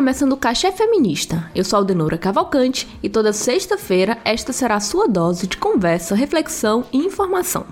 começando o Cachê Feminista. Eu sou a Aldenora Cavalcante e toda sexta-feira esta será a sua dose de conversa, reflexão e informação.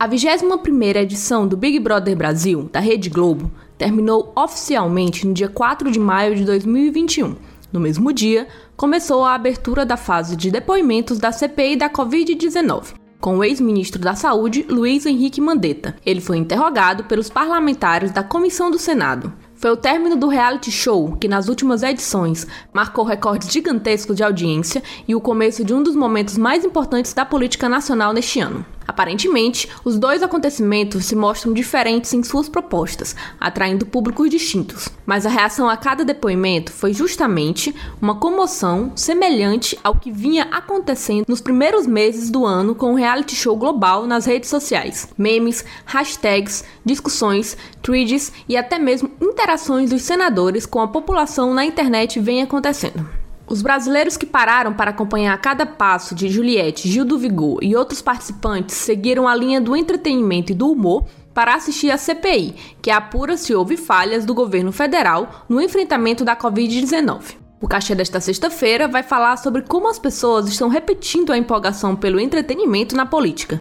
A 21ª edição do Big Brother Brasil, da Rede Globo, terminou oficialmente no dia 4 de maio de 2021. No mesmo dia, começou a abertura da fase de depoimentos da CPI da Covid-19, com o ex-ministro da Saúde, Luiz Henrique Mandetta. Ele foi interrogado pelos parlamentares da Comissão do Senado. Foi o término do reality show que, nas últimas edições, marcou recordes gigantescos de audiência e o começo de um dos momentos mais importantes da política nacional neste ano. Aparentemente, os dois acontecimentos se mostram diferentes em suas propostas, atraindo públicos distintos. Mas a reação a cada depoimento foi justamente uma comoção semelhante ao que vinha acontecendo nos primeiros meses do ano com o reality show global nas redes sociais. Memes, hashtags, discussões, tweets e até mesmo interações dos senadores com a população na internet vem acontecendo. Os brasileiros que pararam para acompanhar cada passo de Juliette, Gil do Vigor e outros participantes seguiram a linha do entretenimento e do humor para assistir a CPI, que apura se houve falhas do governo federal no enfrentamento da Covid-19. O cachê desta sexta-feira vai falar sobre como as pessoas estão repetindo a empolgação pelo entretenimento na política.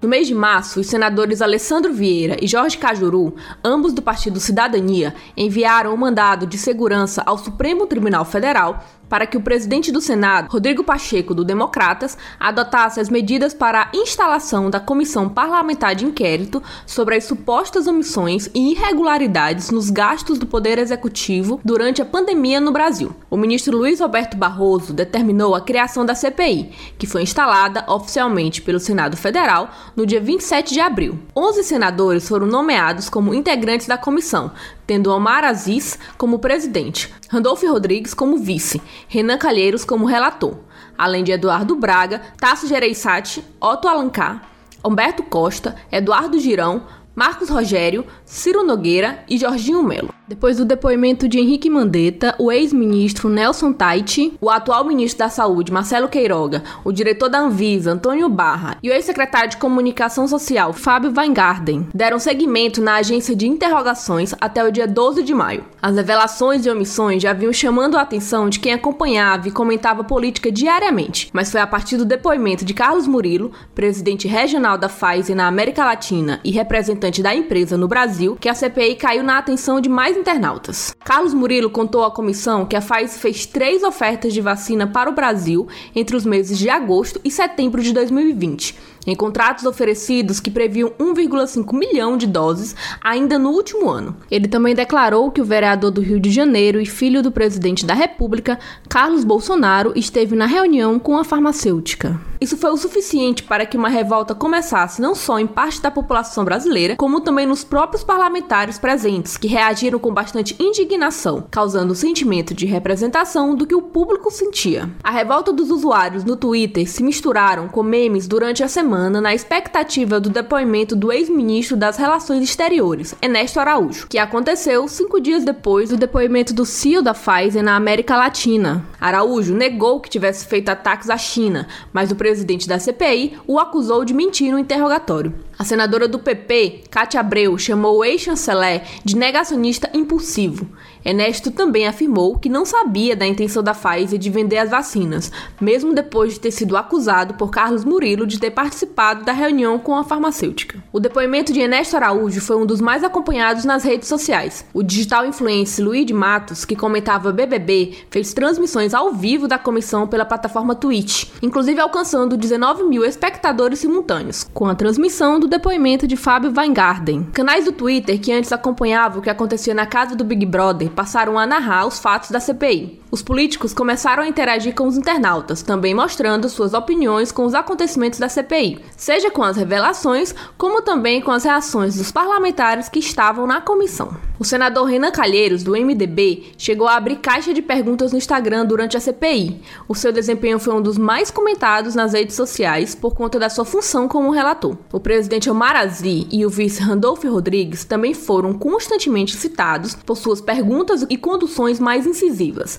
No mês de março, os senadores Alessandro Vieira e Jorge Cajuru, ambos do Partido Cidadania, enviaram o um mandado de segurança ao Supremo Tribunal Federal para que o presidente do Senado, Rodrigo Pacheco, do Democratas, adotasse as medidas para a instalação da Comissão Parlamentar de Inquérito sobre as supostas omissões e irregularidades nos gastos do Poder Executivo durante a pandemia no Brasil. O ministro Luiz Roberto Barroso determinou a criação da CPI, que foi instalada oficialmente pelo Senado Federal no dia 27 de abril. 11 senadores foram nomeados como integrantes da comissão, tendo Omar Aziz como presidente, Randolfo Rodrigues como vice, Renan Calheiros como relator, além de Eduardo Braga, Tasso Gereissati, Otto Alencar, Humberto Costa, Eduardo Girão, Marcos Rogério, Ciro Nogueira e Jorginho Melo. Depois do depoimento de Henrique Mandetta, o ex-ministro Nelson Taiti, o atual ministro da Saúde Marcelo Queiroga, o diretor da Anvisa Antônio Barra e o ex-secretário de Comunicação Social Fábio Weingarten deram seguimento na agência de interrogações até o dia 12 de maio. As revelações e omissões já vinham chamando a atenção de quem acompanhava e comentava política diariamente, mas foi a partir do depoimento de Carlos Murilo, presidente regional da Pfizer na América Latina e representante da empresa no Brasil, que a CPI caiu na atenção de mais internautas. Carlos Murilo contou à comissão que a Pfizer fez três ofertas de vacina para o Brasil entre os meses de agosto e setembro de 2020 em contratos oferecidos que previam 1,5 milhão de doses ainda no último ano. Ele também declarou que o vereador do Rio de Janeiro e filho do presidente da República, Carlos Bolsonaro, esteve na reunião com a farmacêutica. Isso foi o suficiente para que uma revolta começasse não só em parte da população brasileira, como também nos próprios parlamentares presentes, que reagiram com bastante indignação, causando o sentimento de representação do que o público sentia. A revolta dos usuários no Twitter se misturaram com memes durante a semana semana na expectativa do depoimento do ex-ministro das Relações Exteriores, Ernesto Araújo, que aconteceu cinco dias depois do depoimento do CEO da Pfizer na América Latina. Araújo negou que tivesse feito ataques à China, mas o presidente da CPI o acusou de mentir no interrogatório. A senadora do PP, Cátia Abreu, chamou o ex-chanceler de negacionista impulsivo. Ernesto também afirmou que não sabia da intenção da Pfizer de vender as vacinas, mesmo depois de ter sido acusado por Carlos Murilo de ter participado da reunião com a farmacêutica. O depoimento de Ernesto Araújo foi um dos mais acompanhados nas redes sociais. O digital influencer Luiz de Matos, que comentava BBB, fez transmissões ao vivo da comissão pela plataforma Twitch, inclusive alcançando 19 mil espectadores simultâneos, com a transmissão do depoimento de Fábio Weingarten. Canais do Twitter que antes acompanhavam o que acontecia na casa do Big Brother passaram a narrar os fatos da CPI. Os políticos começaram a interagir com os internautas, também mostrando suas opiniões com os acontecimentos da CPI, seja com as revelações, como também com as reações dos parlamentares que estavam na comissão. O senador Renan Calheiros, do MDB, chegou a abrir caixa de perguntas no Instagram durante a CPI. O seu desempenho foi um dos mais comentados nas redes sociais por conta da sua função como relator. O presidente Omar Aziz e o vice Randolph Rodrigues também foram constantemente citados por suas perguntas e conduções mais incisivas.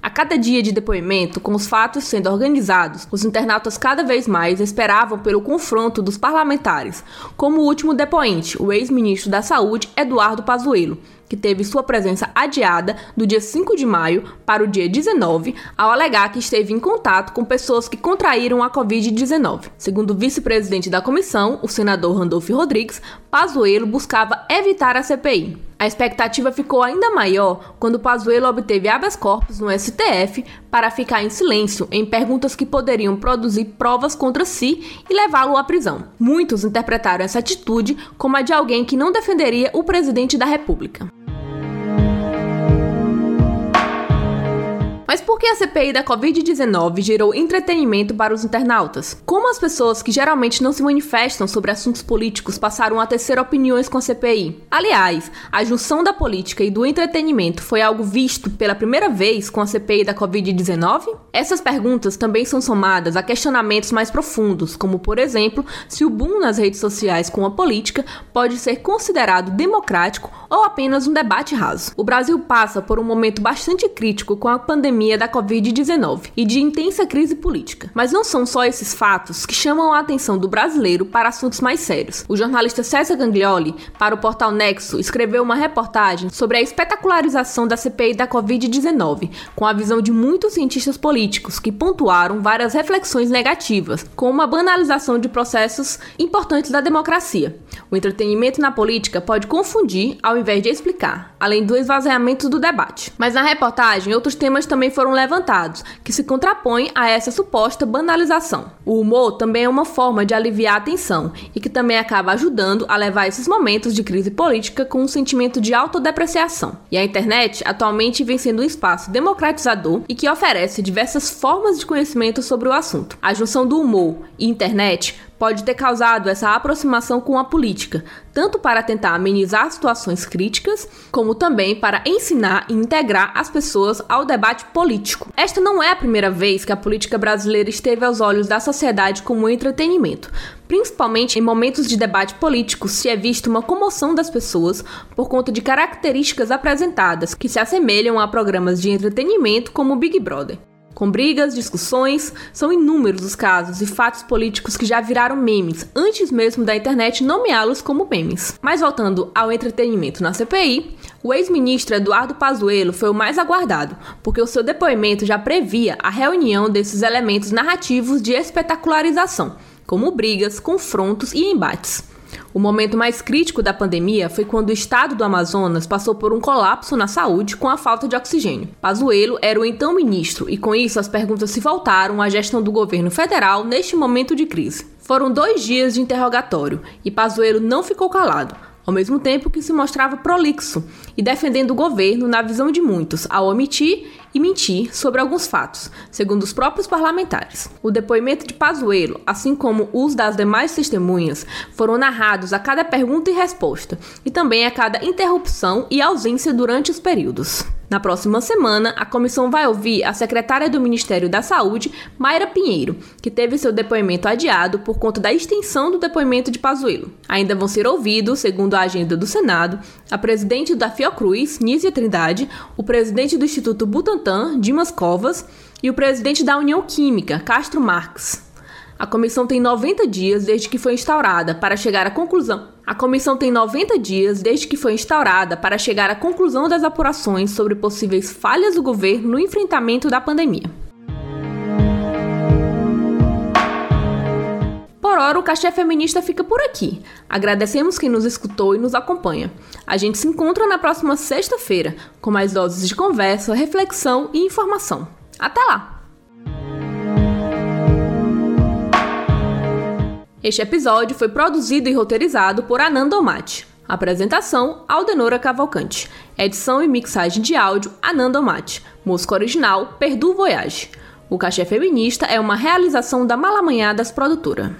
A cada dia de depoimento, com os fatos sendo organizados, os internautas cada vez mais esperavam pelo confronto dos parlamentares, como o último depoente, o ex-ministro da Saúde, Eduardo Pazuello, que teve sua presença adiada do dia 5 de maio para o dia 19, ao alegar que esteve em contato com pessoas que contraíram a Covid-19. Segundo o vice-presidente da comissão, o senador Randolph Rodrigues, Pazuello buscava evitar a CPI. A expectativa ficou ainda maior quando Pazuello obteve habeas corpus no STF para ficar em silêncio em perguntas que poderiam produzir provas contra si e levá-lo à prisão. Muitos interpretaram essa atitude como a de alguém que não defenderia o presidente da República. Mas por que a CPI da Covid-19 gerou entretenimento para os internautas? Como as pessoas que geralmente não se manifestam sobre assuntos políticos passaram a tecer opiniões com a CPI? Aliás, a junção da política e do entretenimento foi algo visto pela primeira vez com a CPI da Covid-19? Essas perguntas também são somadas a questionamentos mais profundos, como por exemplo, se o boom nas redes sociais com a política pode ser considerado democrático ou apenas um debate raso. O Brasil passa por um momento bastante crítico com a pandemia pandemia da Covid-19 e de intensa crise política. Mas não são só esses fatos que chamam a atenção do brasileiro para assuntos mais sérios. O jornalista César Ganglioli, para o portal Nexo, escreveu uma reportagem sobre a espetacularização da CPI da Covid-19, com a visão de muitos cientistas políticos que pontuaram várias reflexões negativas, como a banalização de processos importantes da democracia. O entretenimento na política pode confundir ao invés de explicar, além do esvaziamento do debate. Mas na reportagem, outros temas também foram levantados, que se contrapõem a essa suposta banalização. O humor também é uma forma de aliviar a tensão e que também acaba ajudando a levar esses momentos de crise política com um sentimento de autodepreciação. E a internet atualmente vem sendo um espaço democratizador e que oferece diversas formas de conhecimento sobre o assunto. A junção do humor e internet pode ter causado essa aproximação com a política, tanto para tentar amenizar situações críticas, como também para ensinar e integrar as pessoas ao debate político. Esta não é a primeira vez que a política brasileira esteve aos olhos da sociedade como entretenimento. Principalmente em momentos de debate político, se é visto uma comoção das pessoas por conta de características apresentadas que se assemelham a programas de entretenimento como Big Brother. Com brigas, discussões, são inúmeros os casos e fatos políticos que já viraram memes, antes mesmo da internet nomeá-los como memes. Mas voltando ao entretenimento na CPI, o ex-ministro Eduardo Pazuello foi o mais aguardado, porque o seu depoimento já previa a reunião desses elementos narrativos de espetacularização, como brigas, confrontos e embates. O momento mais crítico da pandemia foi quando o estado do Amazonas passou por um colapso na saúde com a falta de oxigênio. Pazuello era o então ministro e com isso as perguntas se voltaram à gestão do governo federal neste momento de crise. Foram dois dias de interrogatório e Pazuello não ficou calado ao mesmo tempo que se mostrava prolixo e defendendo o governo na visão de muitos, ao omitir e mentir sobre alguns fatos, segundo os próprios parlamentares. O depoimento de Pazuello, assim como os das demais testemunhas, foram narrados a cada pergunta e resposta, e também a cada interrupção e ausência durante os períodos. Na próxima semana, a comissão vai ouvir a secretária do Ministério da Saúde, Mayra Pinheiro, que teve seu depoimento adiado por conta da extensão do depoimento de Pazuello. Ainda vão ser ouvidos, segundo a agenda do Senado, a presidente da Fiocruz, Nízia Trindade, o presidente do Instituto Butantan, Dimas Covas, e o presidente da União Química, Castro Marques. A comissão tem 90 dias desde que foi instaurada para chegar à conclusão. A comissão tem 90 dias desde que foi instaurada para chegar à conclusão das apurações sobre possíveis falhas do governo no enfrentamento da pandemia. Por hora, o Cachê Feminista fica por aqui. Agradecemos quem nos escutou e nos acompanha. A gente se encontra na próxima sexta-feira com mais doses de conversa, reflexão e informação. Até lá! Este episódio foi produzido e roteirizado por Ananda Omati. Apresentação: Aldenora Cavalcante. Edição e mixagem de áudio: Ananda Mate. Música original: Perdu Voyage. O Cachê Feminista é uma realização da Malamanhadas Produtora.